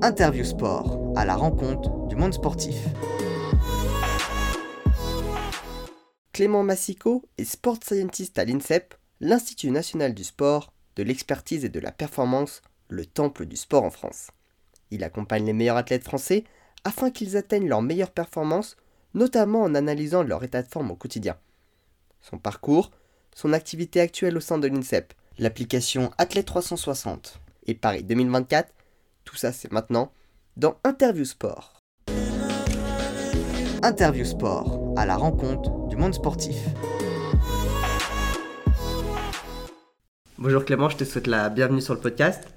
Interview Sport, à la rencontre du monde sportif. Clément Massico est sport scientist à l'INSEP, l'Institut national du sport, de l'expertise et de la performance, le temple du sport en France. Il accompagne les meilleurs athlètes français afin qu'ils atteignent leur meilleure performance, notamment en analysant leur état de forme au quotidien. Son parcours, son activité actuelle au sein de l'INSEP, l'application Athlète 360 et Paris 2024, tout ça c'est maintenant dans Interview Sport. Interview Sport, à la rencontre du monde sportif. Bonjour Clément, je te souhaite la bienvenue sur le podcast.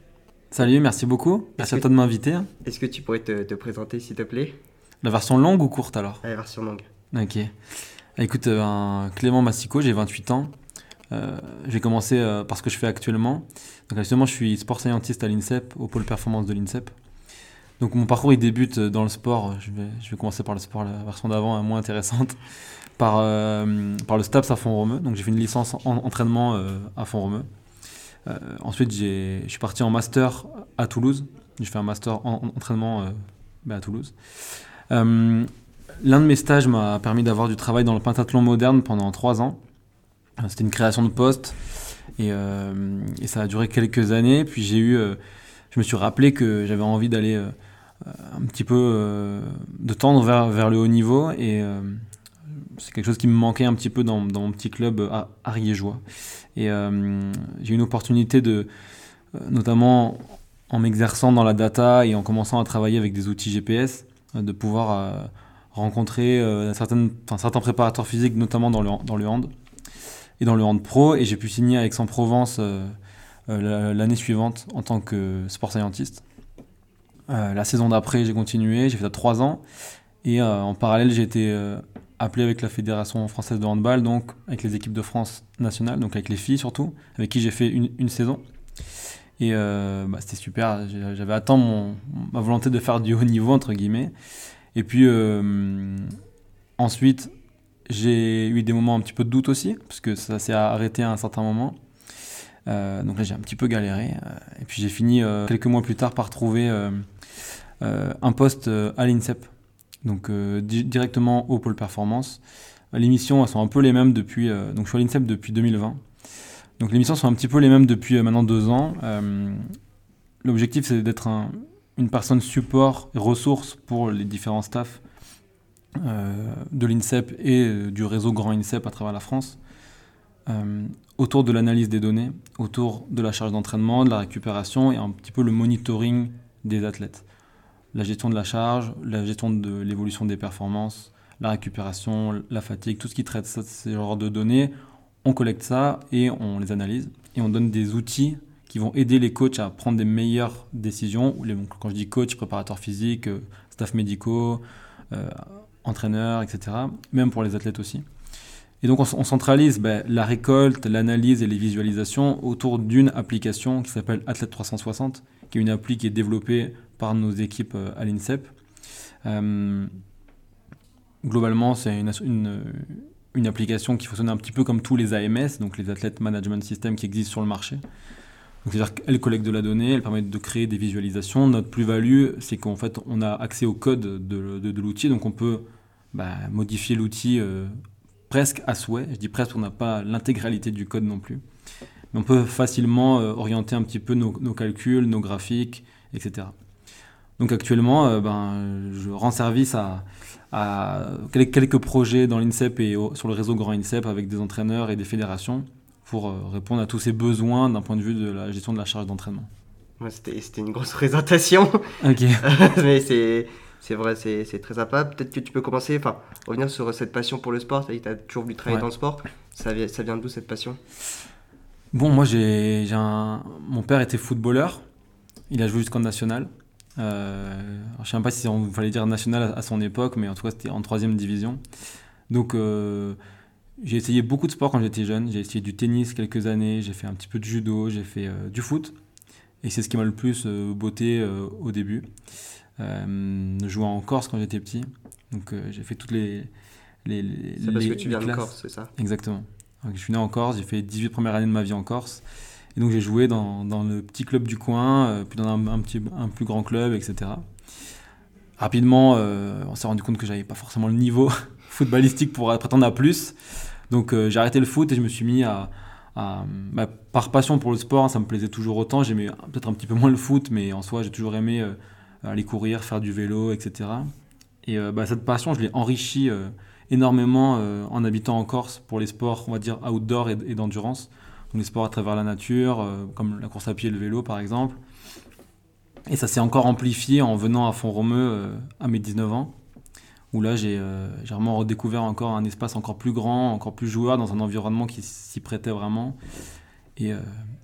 Salut, merci beaucoup. Merci à toi de m'inviter. Est-ce que tu pourrais te, te présenter s'il te plaît? La version longue ou courte alors? La version longue. Ok. Écoute, euh, Clément Massico, j'ai 28 ans. Euh, j'ai commencé euh, par ce que je fais actuellement. Actuellement, je suis sport scientist à l'INSEP, au pôle performance de l'INSEP. Donc mon parcours, il débute dans le sport. Je vais, je vais commencer par le sport, la version d'avant est moins intéressante. Par, euh, par le STAPS à Font-Romeu. Donc j'ai fait une licence en entraînement euh, à Font-Romeu. Euh, ensuite, je suis parti en master à Toulouse. J'ai fait un master en, en entraînement euh, bah, à Toulouse. Euh, L'un de mes stages m'a permis d'avoir du travail dans le pentathlon moderne pendant trois ans. Euh, C'était une création de poste et, euh, et ça a duré quelques années. Puis j'ai eu, euh, je me suis rappelé que j'avais envie d'aller euh, un petit peu de tendre vers, vers le haut niveau et c'est quelque chose qui me manquait un petit peu dans, dans mon petit club à ariégeois. Et j'ai eu une opportunité de, notamment en m'exerçant dans la data et en commençant à travailler avec des outils GPS, de pouvoir rencontrer certaines, certains préparateurs physiques, notamment dans le, dans le hand et dans le hand pro. Et j'ai pu signer à Aix-en-Provence euh, euh, la- l'année suivante en tant que sport scientist. Euh, la saison d'après, j'ai continué, j'ai fait ça trois ans. Et euh, en parallèle, j'ai été euh, appelé avec la Fédération française de handball, donc avec les équipes de France nationales, donc avec les filles surtout, avec qui j'ai fait une, saison. Et euh, bah, c'était super, j'avais atteint mon, ma volonté de faire du haut niveau, entre guillemets. Et puis euh, ensuite, j'ai eu des moments un petit peu de doute aussi, parce que ça s'est arrêté à un certain moment. Euh, donc là, j'ai un petit peu galéré. euh, et puis j'ai fini euh, quelques mois plus tard par trouver un poste à l'INSEP, donc di- directement au pôle performance. Les missions sont un peu les mêmes depuis. donc je suis à l'INSEP depuis 2020. Donc les missions sont un petit peu les mêmes depuis maintenant deux ans. L'objectif c'est d'être un- une personne support et ressource pour les différents staffs de l'INSEP et euh, du réseau Grand INSEP à travers la France. Euh, autour de l'analyse des données, autour de la charge d'entraînement, de la récupération et un petit peu le monitoring des athlètes. La gestion de la charge, la gestion de l'évolution des performances, la récupération, la fatigue, tout ce qui traite ça, ces genres de données, on collecte ça et on les analyse et on donne des outils qui vont aider les coachs à prendre des meilleures décisions. Quand je dis coach, préparateur physique, euh, staff médicaux, euh, entraîneurs, etc. Même pour les athlètes aussi. Et donc on, centralise ben, la récolte, l'analyse et les visualisations autour d'une application qui s'appelle Athlète 360, qui est une appli qui est développée par nos équipes euh, à l'INSEP. Euh, globalement, c'est une, une application qui fonctionne un petit peu comme tous les AMS, donc les Athlète Management System qui existent sur le marché. C'est-à-dire collecte de la donnée, elle permet de créer des visualisations. Notre plus-value, c'est qu'en fait, on a accès au code de, l'outil, donc on peut bah, modifier l'outil euh, presque à souhait. Je dis presque, on n'a pas l'intégralité du code non plus. Mais on peut facilement euh, orienter un petit peu nos, calculs, nos graphiques, etc. Donc actuellement, euh, ben, je rends service à, à quel- quelques projets dans l'INSEP et sur le réseau Grand INSEP avec des entraîneurs et des fédérations pour euh, répondre à tous ces besoins d'un point de vue de la gestion de la charge d'entraînement. Ouais, C'était une grosse présentation, Ok. mais c'est c'est vrai, c'est très sympa. Peut-être que tu peux commencer, enfin, revenir sur cette passion pour le sport. Tu as toujours voulu travailler Ouais. dans le sport. Ça vient, ça vient d'où cette passion? Bon, moi, j'ai un... mon père était footballeur. Il a joué jusqu'en national. Euh, alors, je sais même pas si on fallait dire national à, à son époque, mais en tout cas, c'était en troisième division. Donc, euh, j'ai essayé beaucoup de sports quand j'étais jeune. J'ai essayé du tennis quelques années, j'ai fait un petit peu de judo, j'ai fait euh, du foot. Et c'est ce qui m'a le plus euh, botté euh, au début. Euh, jouant en Corse quand j'étais petit. Donc, j'ai fait toutes les. les, les C'est parce les- que tu viens de. Corse, c'est ça? Exactement. Donc, je suis né en Corse, j'ai fait 18 premières années de ma vie en Corse. Et donc j'ai joué dans, dans, le petit club du coin, puis dans un, petit, un plus grand club, etc. Rapidement, on s'est rendu compte que j'avais pas forcément le niveau footballistique pour prétendre à plus. Donc j'ai arrêté le foot et je me suis mis à, bah, par passion pour le sport, ça me plaisait toujours autant. J'aimais peut-être un petit peu moins le foot, mais en soi, j'ai toujours aimé euh, aller courir, faire du vélo, etc. Et euh, bah, cette passion, je l'ai enrichie euh, énormément en habitant en Corse pour les sports, on va dire, outdoor et, d'endurance. Donc les sports à travers la nature, comme la course à pied et le vélo, par exemple. Et ça s'est encore amplifié en venant à Font-Romeu à mes 19 ans où là euh, j'ai vraiment redécouvert encore un espace encore plus grand, encore plus joueur, dans un environnement qui s'y prêtait vraiment. Et, euh,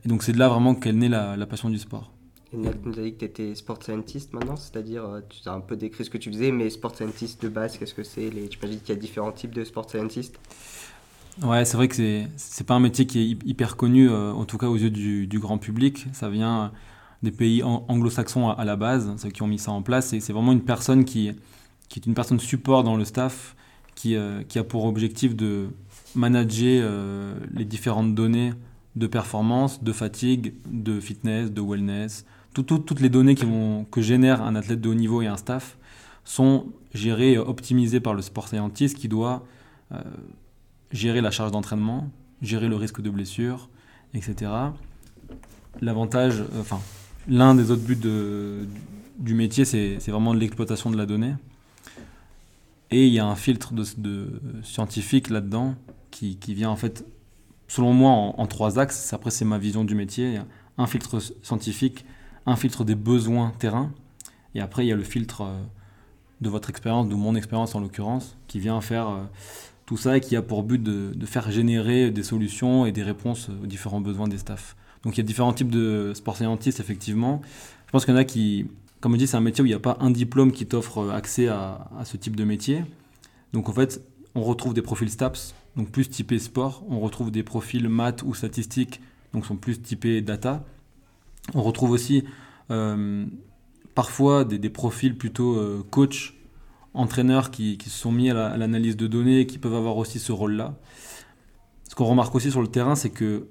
donc c'est de là vraiment qu'elle naît la, passion du sport. Et tu nous as dit que tu étais sport scientist maintenant, c'est-à-dire, euh, tu as un peu décrit ce que tu faisais, mais sport scientist de base, qu'est-ce que c'est les... Tu m'as qu'il y a différents types de sport scientist Ouais, c'est vrai que c'est, c'est pas un métier qui est hyper connu, en tout cas aux yeux du, du, grand public. Ça vient des pays anglo-saxons à, à, la base, ceux qui ont mis ça en place. Et c'est vraiment une personne qui, qui est une personne support dans le staff, qui, euh, qui a pour objectif de manager euh, les différentes données de performance, de fatigue, de fitness, de wellness. toutes les données qui vont, que génère un athlète de haut niveau et un staff sont gérées et optimisées par le sport scientist qui doit euh, gérer la charge d'entraînement, gérer le risque de blessure, etc. L'avantage, enfin, l'un des autres buts du métier, c'est vraiment l'exploitation de la donnée. Et il y a un filtre de, scientifique là-dedans qui, qui, vient en fait, selon moi, en, trois axes. Après, c'est ma vision du métier. Il y a un filtre scientifique, un filtre des besoins terrain, et après, il y a le filtre euh, de votre expérience, de mon expérience en l'occurrence, qui vient faire euh, tout ça et qui a pour but de, faire générer des solutions et des réponses aux différents besoins des staffs. Donc il y a différents types de sports scientistes, effectivement. Je pense qu'il y en a qui, comme on dit, c'est un métier où il n'y a pas un diplôme qui t'offre euh, accès à, ce type de métier. Donc en fait, on retrouve des profils STAPS, donc plus typés sport. On retrouve des profils maths ou statistiques, donc sont plus typés data. On retrouve aussi euh, parfois des, profils plutôt euh, coach, entraîneurs qui, se sont mis à l'analyse de données et qui peuvent avoir aussi ce rôle-là. Ce qu'on remarque aussi sur le terrain, c'est que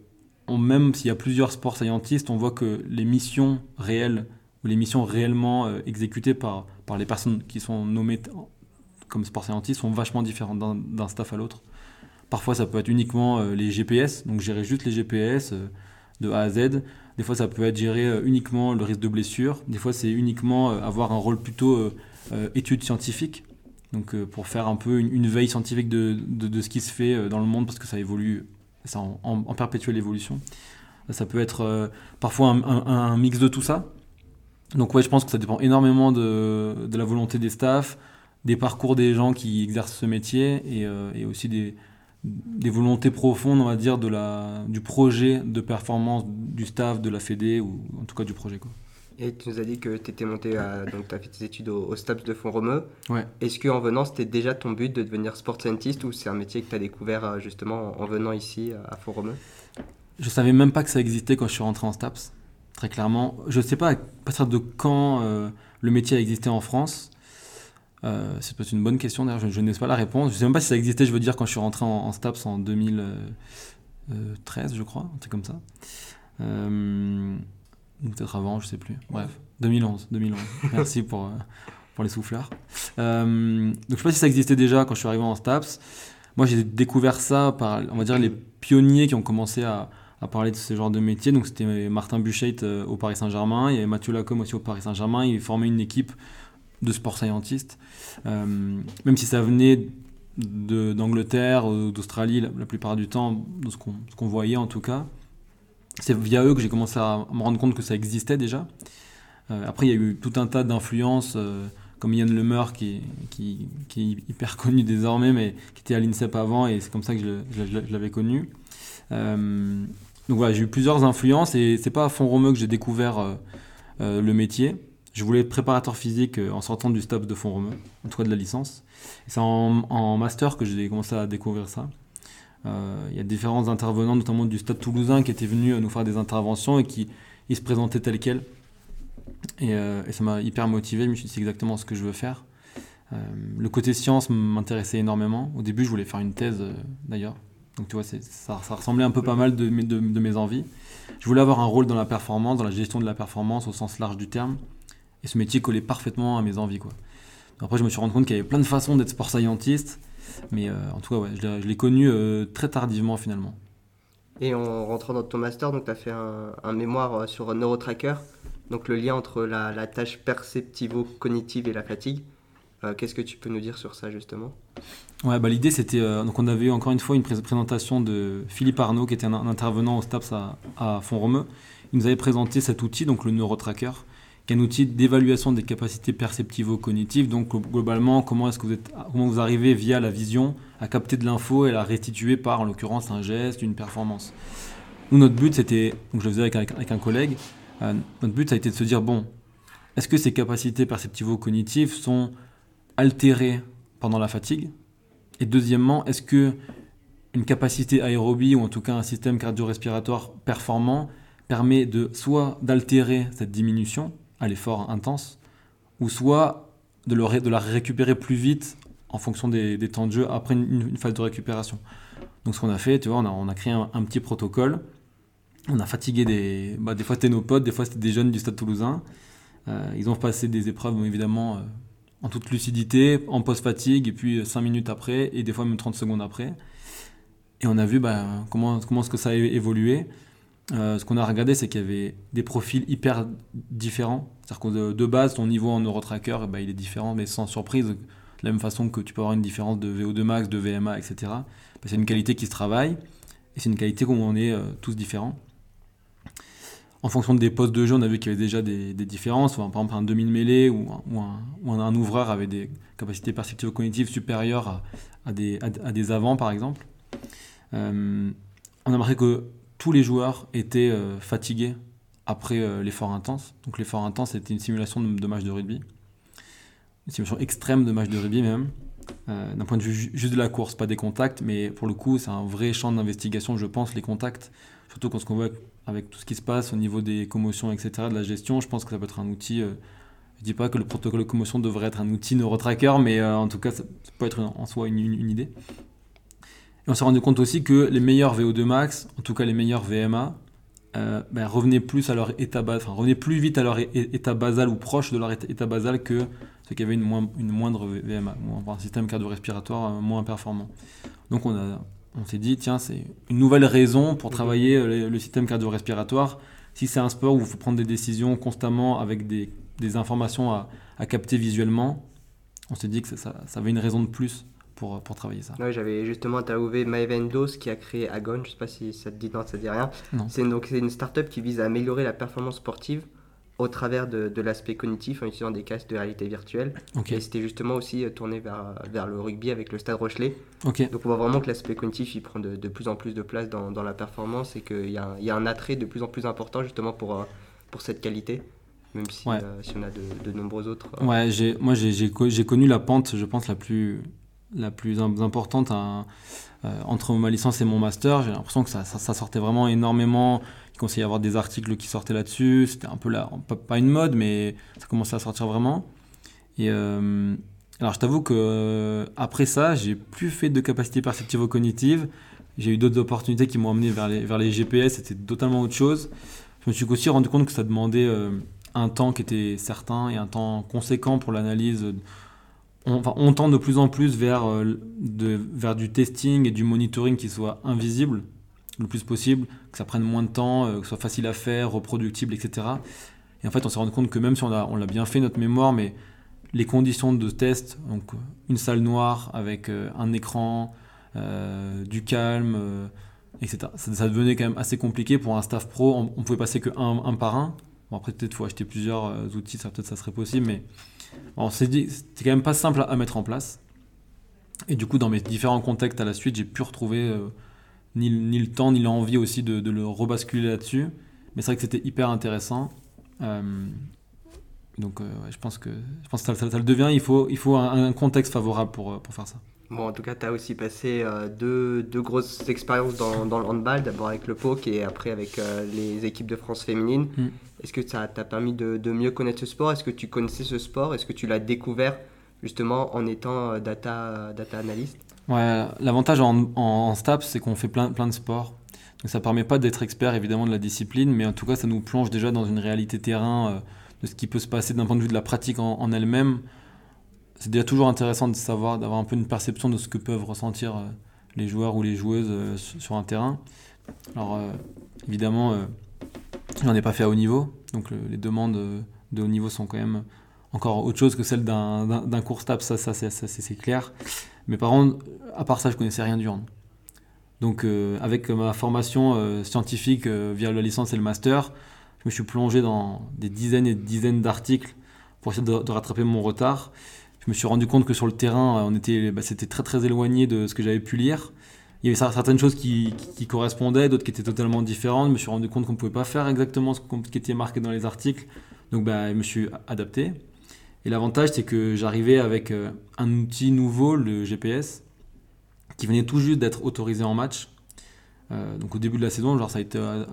même s'il y a plusieurs sports scientistes, on voit que les missions réelles les missions réellement euh, exécutées par, par les personnes qui sont nommées comme sport scientistes sont vachement différentes d'un staff à l'autre. Parfois, ça peut être uniquement euh, les GPS, donc gérer juste les GPS euh, de A à Z. Des fois, ça peut être gérer uniquement le risque de blessure. Des fois, c'est uniquement avoir un rôle plutôt étude scientifique, donc pour faire un peu une, veille scientifique de, de, ce qui se fait dans le monde, parce que ça évolue, ça en, en, perpétuelle évolution. Ça peut être parfois un, mix de tout ça. Donc ouais, je pense que ça dépend énormément de, de, la volonté des staffs, des parcours des gens qui exercent ce métier et, euh, et aussi des, des, volontés profondes, on va dire, de la, du projet de performance du staff, de la Fédé ou en tout cas du projet. Quoi. Et tu nous as dit que tu étais monté à, donc tu as fait tes études au, au STAPS de Font-Romeu. Ouais. Est-ce qu'en venant, c'était déjà ton but de devenir sport scientist ou c'est un métier que tu as découvert euh, justement en venant ici à Font-Romeu? Je savais même pas que ça existait quand je suis rentré en STAPS très clairement. Je ne sais pas à partir de quand euh, le métier a existé en France. Euh, c'est peut-être une bonne question, d'ailleurs, je, n'ai pas la réponse. Je ne sais même pas si ça existait, je veux dire, quand je suis rentré en, STAPS en 2013, je crois, un truc comme ça. Euh, peut-être avant, je ne sais plus. Bref, 2011. 2011. Merci pour, pour les souffleurs. donc je ne sais pas si ça existait déjà quand je suis arrivé en STAPS. Moi, j'ai découvert ça par, on va dire, les pionniers qui ont commencé à, à parler de ce genre de métier. Donc c'était Martin Buchet euh, au Paris Saint-Germain, il y avait Mathieu Lacombe aussi au Paris Saint-Germain, ils formaient une équipe de sport scientistes. Euh, même si ça venait d'Angleterre, d'Australie la, plupart du temps, de ce qu'on voyait en tout cas. C'est via eux que j'ai commencé à me rendre compte que ça existait déjà. Euh, après, il y a eu tout un tas d'influences, comme Yann Lemeur, qui, qui, qui, est hyper connu désormais, mais qui était à l'INSEP avant, et c'est comme ça que je l'avais connu. Donc voilà, j'ai eu plusieurs influences et c'est pas à Font-Romeu que j'ai découvert euh, euh, le métier. Je voulais être préparateur physique euh, en sortant du STAPS de Font-Romeu, en tout cas de la licence. c'est en, master que j'ai commencé à découvrir ça. Il y a différents intervenants, notamment du Stade toulousain, qui étaient venus nous faire des interventions et qui se présentaient tels quels. Et ça m'a hyper motivé. Je me suis dit, c'est exactement ce que je veux faire. le côté science m'intéressait énormément. Au début, je voulais faire une thèse, d'ailleurs. Donc tu vois, ça, ressemblait un peu pas mal de, mes envies. je voulais avoir un rôle dans la performance, dans la gestion de la performance au sens large du terme. Et ce métier collait parfaitement à mes envies. Quoi. Après, je me suis rendu compte qu'il y avait plein de façons d'être sport scientist. Mais euh, en tout cas, ouais, je l'ai connu euh, très tardivement finalement. Et en rentrant dans ton master, tu as fait un, mémoire euh, sur Neurotracker, donc le lien entre la, tâche perceptivo-cognitive et la fatigue. Qu'est-ce que tu peux nous dire sur ça justement? Ouais, bah, l'idée c'était. donc on avait eu encore une fois une présentation de Philippe Arnaud, qui était un, intervenant au STAPS à, à Font-Romeu. Il nous avait présenté cet outil, donc le Neurotracker, qui est un outil d'évaluation des capacités perceptivo-cognitives. Donc globalement, comment que vous êtes, comment vous arrivez via la vision à capter de l'info et la restituer par, en l'occurrence, un geste, une performance? Nous, notre but, c'était, donc je le faisais avec, un collègue, euh, notre but, ça a été de se dire, bon, est-ce que ces capacités perceptivo-cognitives sont altérées pendant la fatigue Et deuxièmement, est-ce que une capacité aérobie ou en tout cas un système cardio-respiratoire performant permet de soit d'altérer cette diminution à l'effort intense, ou soit de, le de, la récupérer plus vite en fonction des, temps de jeu après une, phase de récupération. Donc ce qu'on a fait, tu vois, on a, on a créé un, petit protocole. On a fatigué des... Bah, des fois c'était nos potes, des fois c'était des jeunes du Stade toulousain. Euh, ils ont passé des épreuves évidemment euh, en toute lucidité, en post-fatigue, et puis 5 minutes après, et des fois même 30 secondes après. Et on a vu bah, comment, est-ce que ça a évolué. Euh, ce qu'on a regardé, c'est qu'il y avait des profils hyper différents. C'est-à-dire que de, base, ton niveau en Eurotracker, ben, il est différent, mais sans surprise, de la même façon que tu peux avoir une différence de VO2 max, de VMA, etc. c'est une qualité qui se travaille, et c'est une qualité où on est euh, tous différents. En fonction des postes de jeu, on a vu qu'il y avait déjà des, différences. par exemple, un demi-mêlée ou, un, ouvreur avait des capacités perceptives cognitives supérieures à, des, à, avants, par exemple. Euh, on a remarqué que tous les joueurs étaient euh, fatigués après euh, l'effort intense. Donc l'effort intense était une simulation de, match de rugby. Une simulation extrême de match de rugby même. D'un point de vue juste de la course, pas des contacts, mais pour le coup c'est un vrai champ d'investigation, je pense, les contacts. Surtout quand on voit avec tout ce qui se passe au niveau des commotions, etc., de la gestion, je pense que ça peut être un outil... je dis pas que le protocole de commotion devrait être un outil neurotracker, mais en tout cas ça, peut être en soi une idée. Et on s'est rendu compte aussi que les meilleurs VO2 max, en tout cas les meilleurs VMA, euh, ben, revenaient plus à leur état enfin, revenaient plus vite à leur état basal ou proche de leur état basal que ceux qui avaient une, une moindre VMA, ou un système cardio-respiratoire euh, moins performant. Donc on, a, on s'est dit, tiens, c'est une nouvelle raison pour travailler euh, le, système cardio-respiratoire. Si c'est un sport où il faut prendre des décisions constamment avec des, des informations à, à, capter visuellement, on s'est dit que ça, ça avait une raison de plus pour, pour travailler ça. Ouais, j'avais justement interviewé Maëven Dos qui a créé Agon, je sais pas si ça te dit, non, ça te dit rien. C'est donc c'est une startup qui vise à améliorer la performance sportive au travers de, de l'aspect cognitif en utilisant des casques de réalité virtuelle. Et c'était justement aussi euh, tourné vers, vers le rugby avec le Stade Rochelet. Donc on voit vraiment que l'aspect cognitif il prend de, de, plus en plus de place dans, dans la performance et qu'il y, a, y a un attrait de plus en plus important justement pour, euh, pour cette qualité même si, euh, si on a de, de nombreux autres. Ouais, moi j'ai connu la pente, je pense, la plus, la plus importante euh, entre ma licence et mon master. J'ai l'impression que ça, sortait vraiment énormément. Il conseillait avoir des articles qui sortaient là-dessus. C'était un peu là, pas, une mode, mais ça commençait à sortir vraiment. Et euh, alors, je t'avoue que euh, après ça, j'ai plus fait de capacité perceptivo-cognitive. J'ai eu d'autres opportunités qui m'ont amené vers les, vers les GPS. C'était totalement autre chose. Je me suis aussi rendu compte que ça demandait un temps qui était certain et un temps conséquent pour l'analyse on, tend de plus en plus vers, euh, vers du testing et du monitoring qui soit invisible le plus possible, que ça prenne moins de temps, euh, que ce soit facile à faire, reproductible, etc. Et en fait, on s'est rendu compte que même si on l'a on bien fait, notre mémoire, mais les conditions de test, donc une salle noire avec euh, un écran, du calme, etc., ça, devenait quand même assez compliqué pour un staff pro. On, on pouvait passer que un, par un. Bon, après, peut-être faut acheter plusieurs outils, ça peut-être ça serait possible, mais on dit, c'était quand même pas simple à, mettre en place. Et du coup, dans mes différents contextes à la suite, j'ai pu retrouver euh, ni, le temps, ni l'envie aussi de, le rebasculer là-dessus. Mais c'est vrai que c'était hyper intéressant. Euh, donc, euh, je pense que, je pense que ça, le devient. Il faut, il faut un, contexte favorable pour, pour faire ça. Bon, en tout cas, tu as aussi passé deux, deux, grosses expériences dans, dans, le handball, d'abord avec le POC et après avec les équipes de France féminine. Mm. Est-ce que ça t'a permis de, mieux connaître ce sport? Est-ce que tu connaissais ce sport? Est-ce que tu l'as découvert justement en étant euh, data, data analyst? Ouais, l'avantage en, en, c'est qu'on fait plein, plein de sports. Donc ça permet pas d'être expert évidemment de la discipline, mais en tout cas ça nous plonge déjà dans une réalité terrain euh, de ce qui peut se passer d'un point de vue de la pratique en, elle-même. C'est déjà toujours intéressant de savoir, d'avoir un peu une perception de ce que peuvent ressentir euh, les joueurs ou les joueuses euh, sur un terrain. Alors évidemment, j'en ai pas fait à haut niveau, donc les demandes de haut niveau sont quand même encore autre chose que celle d'un cours stable, ça, ça, c'est clair. Mais par contre, à part ça, je connaissais rien du hand. Donc, euh, avec ma formation euh, scientifique euh, via la licence et le master, je me suis plongé dans des dizaines et des dizaines d'articles pour essayer de, rattraper mon retard. Je me suis rendu compte que sur le terrain, on bah, c'était très très éloigné de ce que j'avais pu lire. Il y avait certaines choses qui, qui, correspondaient, d'autres qui étaient totalement différentes. Je me suis rendu compte qu'on ne pouvait pas faire exactement ce qui était marqué dans les articles. Donc, bah, je me suis adapté. Et l'avantage, c'est que j'arrivais avec un outil nouveau, le GPS, qui venait tout juste d'être autorisé en match. Euh, donc au début de la saison, genre ça a été euh,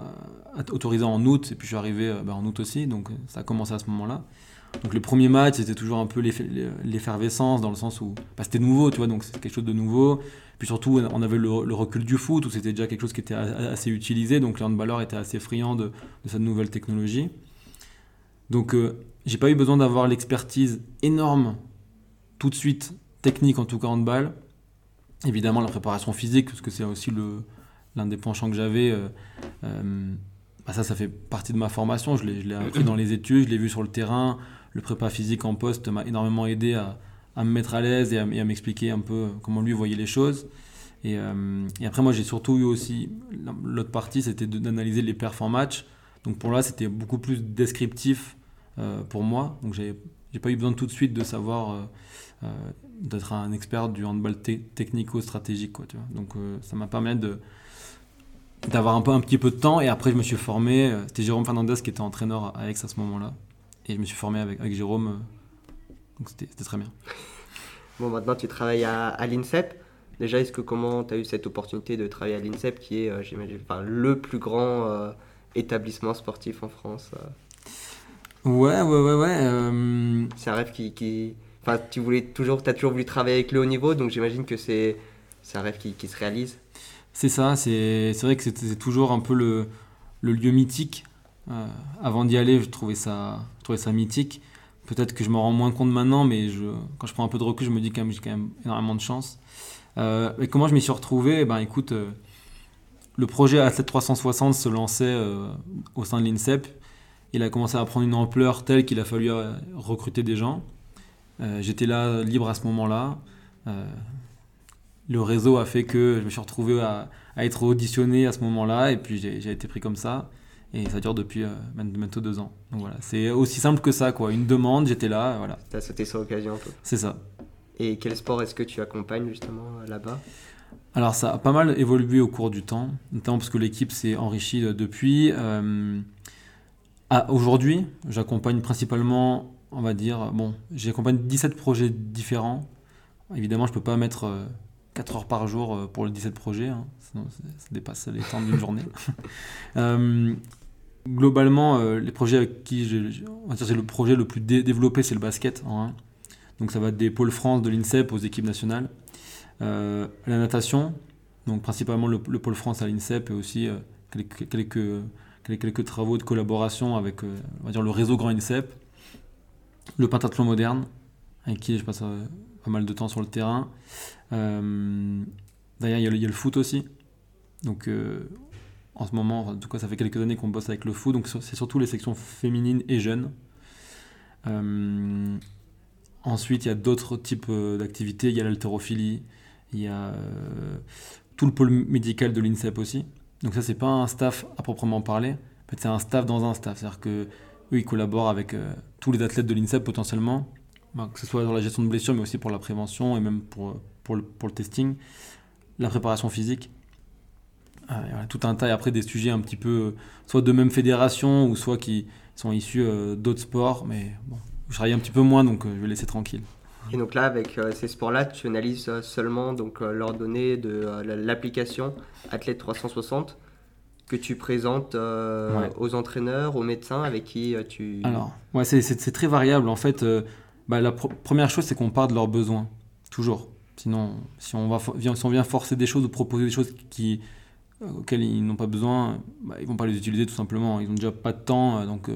autorisé en août, et puis je suis arrivé euh, bah, en août aussi, donc ça a commencé à ce moment-là. Donc les premiers matchs, c'était toujours un peu l'effervescence, dans le sens où bah, c'était nouveau, tu vois, donc c'était quelque chose de nouveau. Puis surtout, on avait le, recul du foot, où c'était déjà quelque chose qui était assez utilisé, donc les handballeurs étaient assez friands de, de cette nouvelle technologie. Donc j'ai pas eu besoin d'avoir l'expertise énorme tout de suite, technique en tout cas handball, Évidemment, la préparation physique, parce que c'est aussi l'un des penchants que j'avais. Euh, euh, bah ça, ça fait partie de ma formation. Je l'ai appris dans les études, je l'ai vu sur le terrain. Le prépa physique en poste m'a énormément aidé à, me mettre à l'aise et à, m'expliquer un peu comment lui voyait les choses. Et, euh, et après, moi, j'ai surtout eu aussi. L'autre partie, c'était d'analyser les perfs en match. Donc pour là, c'était beaucoup plus descriptif pour moi. Donc j'ai pas eu besoin tout de suite de savoir euh, d'être un expert du handball technico-stratégique. Quoi. Donc euh, ça m'a permis d'avoir un un petit peu de temps et après je me suis formé euh, c'était Jérôme Fernandez qui était entraîneur à Aix à ce moment-là et je me suis formé avec, Jérôme donc c'était très bien bon maintenant tu travailles à, l'INSEP déjà est-ce que comment tu as eu cette opportunité de travailler à l'INSEP qui est j'imagine le plus grand établissement sportif en France ouais ouais ouais ouais c'est un rêve qui, qui Enfin, tu voulais toujours, as toujours voulu travailler avec le haut niveau, donc j'imagine que c'est un rêve qui, qui se réalise. C'est ça, c'est vrai que c'était toujours un peu le, le lieu mythique. Euh, avant d'y aller, je trouvais ça, je trouvais ça mythique. Peut-être que je me rends moins compte maintenant, mais je, quand je prends un peu de recul, je me dis que j'ai quand même énormément de chance. Euh, et comment je m'y suis retrouvé? Eh Ben écoute, euh, le projet Athlète 360 se lançait au sein de l'INSEP. Il a commencé à prendre une ampleur telle qu'il a fallu recruter des gens. Euh, j'étais là libre à ce moment-là. Euh, le réseau a fait que je me suis retrouvé à, être auditionné à ce moment-là et puis j'ai été pris comme ça. Et ça dure depuis euh, bientôt deux ans. Donc voilà, c'est aussi simple que ça, quoi. Une demande, j'étais là, voilà. T'as sauté sur l'occasion, C'est ça. Et quel sport est-ce que tu accompagnes justement là-bas? Alors ça a pas mal évolué au cours du temps, notamment parce que l'équipe s'est enrichie depuis. Aujourd'hui, j'accompagne principalement on va dire, bon, j'accompagne 17 projets différents. Évidemment, je ne peux pas mettre 4 euh, heures par jour euh, pour les 17 projets, hein, sinon ça, dépasse les temps d'une journée. Euh, globalement, les projets avec qui c'est le projet le plus développé, c'est le basket Donc ça va des pôles France de l'INSEP aux équipes nationales. la natation, donc principalement le, pôle France à l'INSEP et aussi quelques, quelques, quelques, travaux de collaboration avec on va dire, le réseau Grand INSEP le pentathlon moderne, avec qui je passe euh, pas mal de temps sur le terrain. Euh, d'ailleurs, il y, a le foot aussi. Donc, euh, en ce moment, en tout cas, ça fait quelques années qu'on bosse avec le foot. Donc, c'est surtout les sections féminines et jeunes. ensuite, il y a d'autres types d'activités. Il y a l'haltérophilie, il y a tout le pôle médical de l'INSEP aussi. Donc, ça, c'est pas un staff à proprement parler. C'est un staff dans un staff. C'est-à-dire que eux, ils collaborent avec tous les athlètes de l'INSEP potentiellement, bah, que ce soit dans la gestion de blessures, mais aussi pour la prévention et même pour, pour, le, pour le testing, la préparation physique. Euh, tout un tas, et après des sujets un petit peu, euh, soit de même fédération, ou soit qui sont issus euh, d'autres sports, mais bon, je travaille un petit peu moins, donc je vais laisser tranquille. Et donc là, avec ces sports-là, tu analyses seulement donc, leurs données de l'application Athlète 360 que tu présentes euh, aux entraîneurs, aux médecins avec qui euh, tu... Alors, ouais, c'est très variable. En fait, euh, bah, la première chose, c'est qu'on part de leurs besoins, toujours. Sinon, si on, va, si on vient forcer des choses ou proposer des choses qui auxquels ils n'ont pas besoin, bah, ils vont pas les utiliser tout simplement. Ils n'ont déjà pas de temps, donc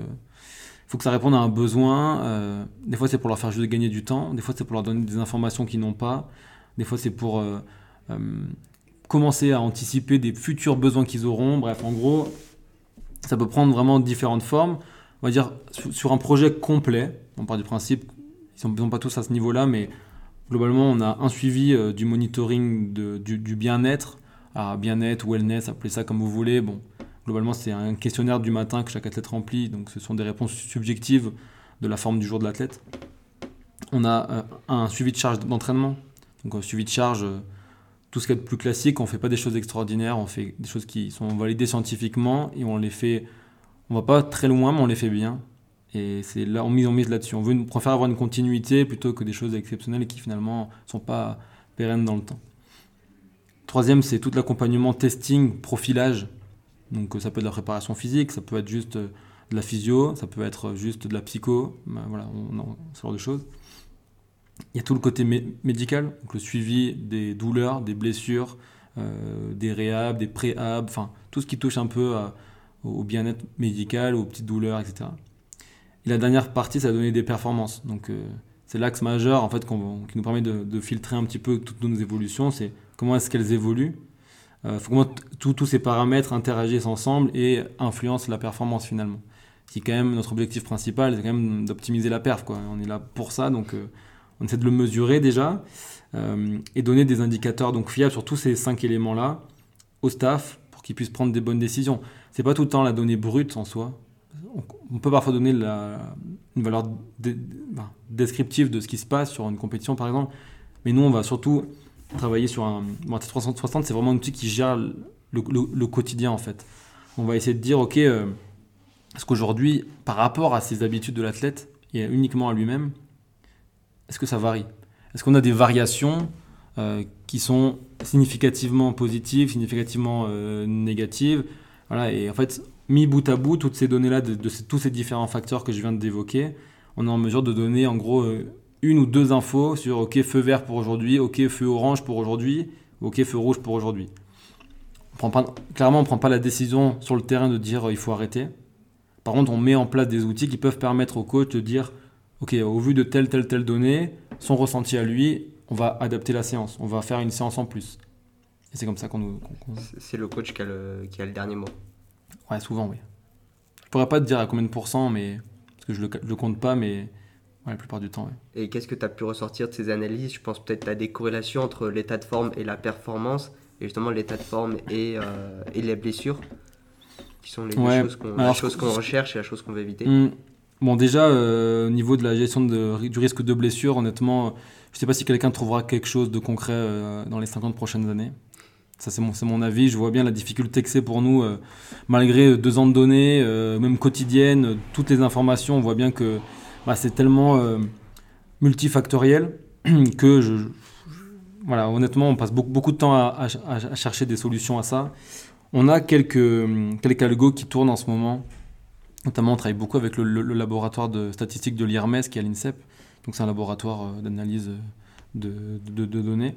faut que ça réponde à un besoin. des fois, c'est pour leur faire juste gagner du temps. Des fois, c'est pour leur donner des informations qu'ils n'ont pas. Des fois, c'est pour commencer à anticiper des futurs besoins qu'ils auront. Bref, en gros, ça peut prendre vraiment différentes formes. On va dire sur un projet complet, on part du principe, ils ne sont pas tous à ce niveau-là, mais globalement, on a un suivi euh, du monitoring du, bien-être, à bien-être, wellness, appelez ça comme vous voulez. Bon, globalement, c'est un questionnaire du matin que chaque athlète remplit, donc ce sont des réponses subjectives de la forme du jour de l'athlète. On a euh, un suivi de charge d'entraînement, donc un suivi de charge euh, tout ce qui est plus classique, on ne fait pas des choses extraordinaires, on fait des choses qui sont validées scientifiquement et on les fait, on va pas très loin, mais on les fait bien. Et c'est là, on mise, on mise là-dessus. On, préfère avoir une continuité plutôt que des choses exceptionnelles qui finalement ne sont pas pérennes dans le temps. Troisième, c'est tout l'accompagnement testing, profilage. Donc ça peut être de la préparation physique, ça peut être juste de la physio, ça peut être juste de la psycho, ben, voilà, ce genre de choses. Il y a tout le côté médical, donc le suivi des douleurs, des blessures, euh, des réhab, des préhab, enfin tout ce qui touche un peu au bien-être médical, aux petites douleurs, etc. Et la dernière partie, ça va donner des performances. Donc euh, c'est l'axe majeur en fait qui nous permet de, filtrer un petit peu toutes nos évolutions. C'est comment est-ce qu'elles évoluent, euh, comment tous ces paramètres interagissent ensemble et influencent la performance finalement. C'est quand même notre objectif principal, c'est quand même d'optimiser la perf. Quoi. On est là pour ça, donc on essaie de le mesurer déjà euh, et donner des indicateurs donc fiables sur tous ces cinq éléments-là au staff pour qu'ils puissent prendre des bonnes décisions. C'est pas tout le temps la donnée brute en soi. On, peut parfois donner une valeur descriptive de ce qui se passe sur une compétition par exemple, mais nous on va surtout travailler sur un. Bon, 360 c'est vraiment un outil qui gère le, quotidien en fait. On va essayer de dire ok, euh, est-ce qu'aujourd'hui par rapport à ses habitudes de l'athlète et uniquement à lui-même, est-ce que ça varie? Est-ce qu'on a des variations euh, qui sont significativement positives, significativement euh, négatives? Voilà, et en fait, mis bout à bout, toutes ces données-là, de, tous ces différents facteurs que je viens d'évoquer, on est en mesure de donner en gros une ou deux infos sur OK, feu vert pour aujourd'hui, OK, feu orange pour aujourd'hui, OK, feu rouge pour aujourd'hui. clairement, on ne prend pas la décision sur le terrain de dire il faut arrêter. Par contre, on met en place des outils qui peuvent permettre au coach de dire ok, au vu de telle, telle, telle donnée, son ressenti à lui, on va adapter la séance, on va faire une séance en plus. Et c'est comme ça qu'on nous. C'est le coach qui a le, qui a le dernier mot. Ouais, souvent, oui. Je pourrais pas te dire à combien de pourcents, mais. Parce que je le, le compte pas, mais. Ouais, la plupart du temps, oui. Et qu'est-ce que tu as pu ressortir de ces analyses? Je pense peut-être que tu as des corrélations entre l'état de forme et la performance, et justement l'état de forme et, euh, et les blessures, qui sont les choses qu'on recherche et la chose qu'on veut éviter. Hmm. Bon, déjà, euh, au niveau de la gestion de, du risque de blessure, honnêtement, je ne sais pas si quelqu'un trouvera quelque chose de concret euh, dans les 50 prochaines années. Ça, c'est mon, mon, avis. Je vois bien la difficulté que c'est pour nous, euh, malgré deux ans de données, même quotidiennes, toutes les informations, on voit bien que bah, c'est tellement multifactoriel que, je, voilà, honnêtement, on passe beaucoup, de temps à, chercher des solutions à ça. On a quelques, quelques algos qui tournent en ce moment Notamment, on travaille beaucoup avec le, laboratoire de statistiques de l'IRMES qui est à l'INSEP. Donc, c'est un laboratoire euh, d'analyse de, données.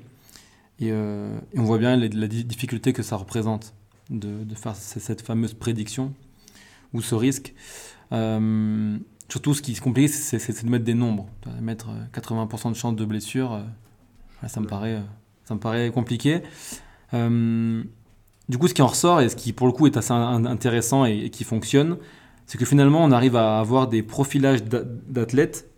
Euh, et, on voit bien la, difficulté que ça représente de, faire cette fameuse prédiction ou ce risque. Euh, surtout, ce qui est compliqué, c'est de mettre des nombres. Mettre 80% de chance de blessure, ça, me paraît, ça me paraît compliqué. du coup, ce qui en ressort et ce qui, pour le coup, est assez intéressant et qui fonctionne, c'est que finalement, on arrive à avoir des profilages d'athlètes,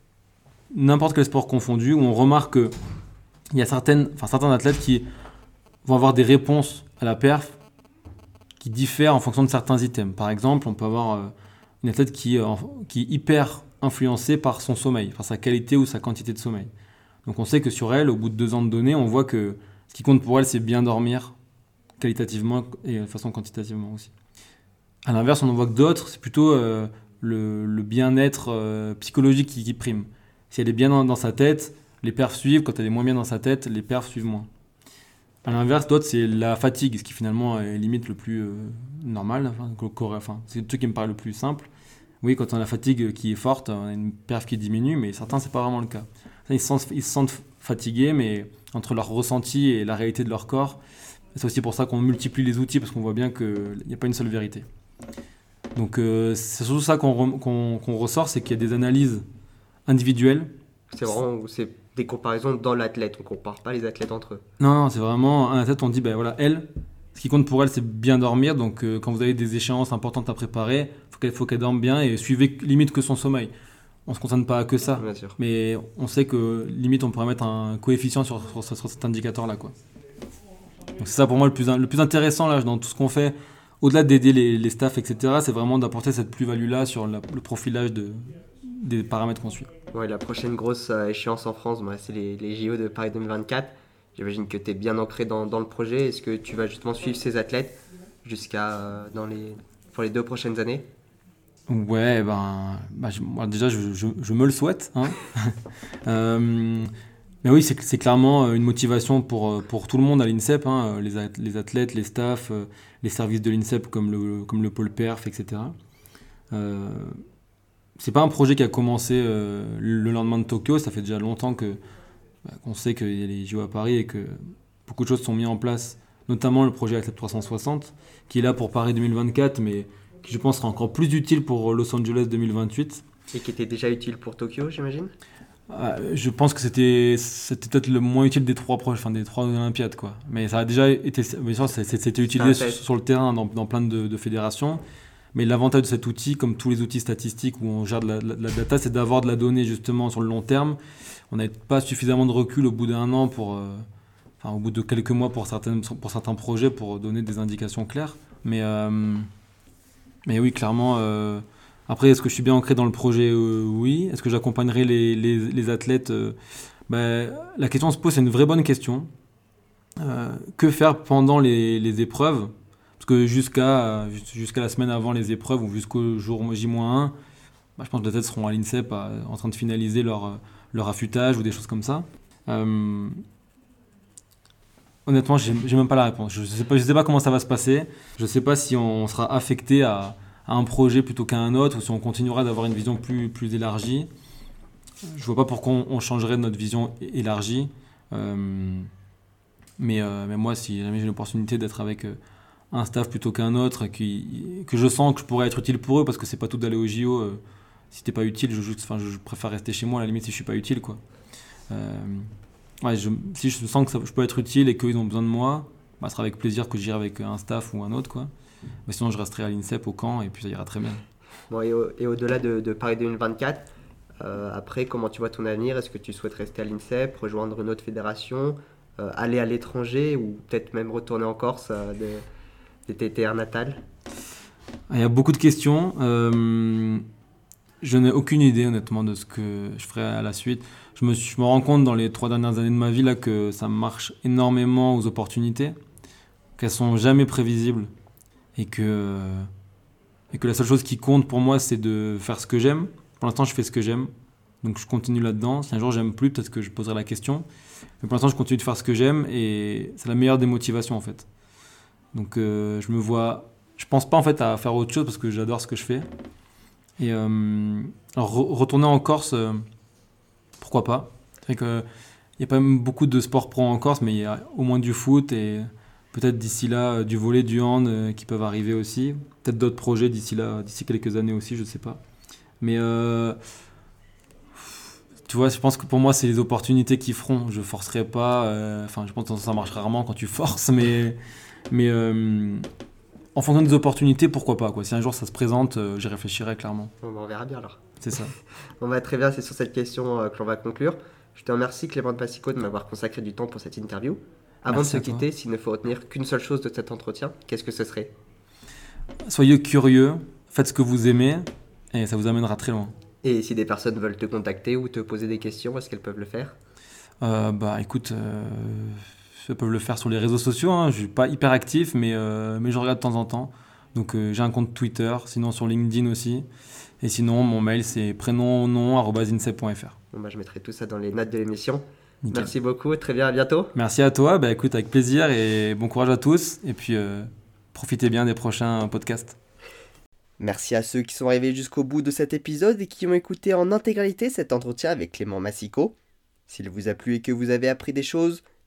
n'importe quel sport confondu, où on remarque qu'il y a certaines, enfin, certains athlètes qui vont avoir des réponses à la perf qui diffèrent en fonction de certains items. Par exemple, on peut avoir euh, une athlète qui, euh, qui est hyper influencée par son sommeil, par sa qualité ou sa quantité de sommeil. Donc on sait que sur elle, au bout de deux ans de données, on voit que ce qui compte pour elle, c'est bien dormir qualitativement et de façon quantitativement aussi. À l'inverse, on en voit que d'autres, c'est plutôt euh, le, bien-être euh, psychologique qui, prime. Si elle est bien dans, sa tête, les perfs suivent. Quand elle est moins bien dans sa tête, les perfs suivent moins. À l'inverse, d'autres, c'est la fatigue, ce qui finalement est limite le plus euh, normal. Enfin, c'est le truc qui me paraît le plus simple. Oui, quand on a la fatigue qui est forte, on a une perf qui diminue, mais certains, c'est pas vraiment le cas. Ils se, sentent, fatigués, mais entre leur ressenti et la réalité de leur corps, C'est aussi pour ça qu'on multiplie les outils, parce qu'on voit bien qu'il n'y a pas une seule vérité. Donc euh, c'est surtout ça qu'on ressort, c'est qu'il y a des analyses individuelles. C'est vraiment des comparaisons dans l'athlète. On compare pas les athlètes entre eux. Non, non, c'est vraiment un athlète, on dit, ben voilà, elle, ce qui compte pour elle, c'est bien dormir. Donc euh, quand vous avez des échéances importantes à préparer, faut qu'elle faut qu'elle dorme bien et suivez limite que son sommeil. On se concentre pas que ça. Bien sûr. Mais on sait que limite on pourrait mettre un coefficient sur, sur, sur cet indicateur là quoi. Donc c'est ça pour moi le plus, le plus intéressant là dans tout ce qu'on fait, au-delà d'aider les, les staffs etc. C'est vraiment d'apporter cette plus-value là sur la- le profilage de, des paramètres qu'on suit. Ouais, la prochaine grosse euh, échéance en France, bah, c'est les, les JO de Paris 2024. J'imagine que tu es bien ancré dans, dans le projet. Est-ce que tu vas justement suivre ces athlètes jusqu'à euh, dans les pour les deux prochaines années? Ouais, ben, bah, je- moi, déjà, je, je- je me le souhaite. hein. Euh, mais oui, c'est clairement une motivation pour, pour tout le monde à l'INSEP, hein, les, ath- les athlètes, les staffs, les services de l'INSEP comme le, comme le pôle perf, etc. Euh, c'est pas un projet qui a commencé euh, le lendemain de Tokyo, ça fait déjà longtemps que bah, qu'on sait qu'il y a les JO à Paris et que beaucoup de choses sont mises en place, notamment le projet Athlète 360, qui est là pour Paris 2024, mais qui je pense sera encore plus utile pour Los Angeles 2028. et qui était déjà utile pour Tokyo, j'imagine? Ah, je pense que c'était c'était peut-être le moins utile des trois proches, enfin des trois Olympiades quoi. Mais ça a déjà été, bien sûr, c'était utilisé sur, le terrain dans, dans plein de, de fédérations. Mais l'avantage de cet outil, comme tous les outils statistiques où on gère de la, data, c'est d'avoir de la donnée justement sur le long terme. On n'a pas suffisamment de recul au bout d'un an pour, euh, enfin au bout de quelques mois pour certaines, pour certains projets pour donner des indications claires. Mais euh, mais oui, clairement. euh, après, est-ce que je suis bien ancré dans le projet? Oui. Est-ce que j'accompagnerai les, les, athlètes? Ben, La question se pose, c'est une vraie bonne question. Que faire pendant les, les épreuves? Parce que jusqu'à jusqu'à la semaine avant les épreuves ou jusqu'au jour J-1, ben, je pense que les athlètes seront à l'INSEP en train de finaliser leur, leur affûtage ou des choses comme ça. Euh, honnêtement, j'ai même pas la réponse. Je ne sais, pas- je sais pas comment ça va se passer. Je ne sais pas si on sera affecté à, un projet plutôt qu'à un autre ou si on continuera d'avoir une vision plus, plus élargie. Je vois pas pourquoi on, changerait notre vision élargie. Euh, mais, euh, mais moi, si jamais j'ai l'opportunité d'être avec euh, un staff plutôt qu'un autre, qui, que je sens que je pourrais être utile pour eux, parce que c'est pas tout d'aller au JO. euh, si t'es pas utile, je, préfère rester chez moi à la limite si je suis pas utile. Quoi. Euh, si je sens que je peux être utile et qu'ils ont besoin de moi, bah, ce sera avec plaisir que j'irai avec un staff ou un autre. Quoi. Mais sinon, je resterai à l'INSEP au camp et puis ça ira très bien. Bon, et, au- au-delà de, de Paris 2024, euh, après, comment tu vois ton avenir? Est-ce que tu souhaites rester à l'INSEP, rejoindre une autre fédération, euh, aller à l'étranger ou peut-être même retourner en Corse de tes terres natales Il y a beaucoup de questions. Euh, je n'ai aucune idée honnêtement de ce que je ferai à la suite. Je me, suis- je me rends compte dans les trois dernières années de ma vie là, que ça marche énormément aux opportunités, qu'elles sont jamais prévisibles et que, et que la seule chose qui compte pour moi c'est de faire ce que j'aime. Pour l'instant je fais ce que j'aime, donc je continue là-dedans. Si un jour j'aime plus, peut-être que je poserai la question. Mais pour l'instant je continue de faire ce que j'aime et c'est la meilleure des motivations en fait. Donc euh, je me vois je pense pas en fait à faire autre chose parce que j'adore ce que je fais. Et euh, alors, re- retourner en Corse, euh, pourquoi pas C'est que il y a pas même beaucoup de sports pro en Corse, mais il y a au moins du foot et peut-être d'ici là euh, du volet, du hand euh, qui peuvent arriver aussi. Peut-être d'autres projets d'ici là, d'ici quelques années aussi, je sais pas. Mais euh, tu vois, je pense que pour moi, c'est les opportunités qui feront. Je forcerai pas. euh, Enfin, je pense que ça marche rarement quand tu forces, mais mais euh, en fonction des opportunités, pourquoi pas quoi. Si un jour ça se présente, euh, j'y réfléchirai clairement. Bon, bah, On verra bien alors. C'est ça. On va très bien, c'est sur cette question euh, que l'on va conclure. Je te remercie Clément de Passico de m'avoir consacré du temps pour cette interview. Avant Merci de se quitter, s'il ne faut retenir qu'une seule chose de cet entretien, qu'est-ce que ce serait? Soyez curieux, faites ce que vous aimez et ça vous amènera très loin. Et si des personnes veulent te contacter ou te poser des questions, est-ce qu'elles peuvent le faire? Euh, bah écoute, ils peuvent le faire sur les réseaux sociaux. Hein. Je suis pas hyper actif, mais, euh, mais je regarde de temps en temps. Donc euh, j'ai un compte Twitter, sinon sur LinkedIn aussi. Et sinon, mon mail c'est prénom-nom-insep.fr. Bon, bah, Je mettrai tout ça dans les notes de l'émission. Nickel. Merci beaucoup, très bien, à bientôt. Merci à toi. Bah écoute, avec plaisir et bon courage à tous. Et puis euh, profitez bien des prochains podcasts. Merci à ceux qui sont arrivés jusqu'au bout de cet épisode et qui ont écouté en intégralité cet entretien avec Clément Massico. S'il vous a plu et que vous avez appris des choses,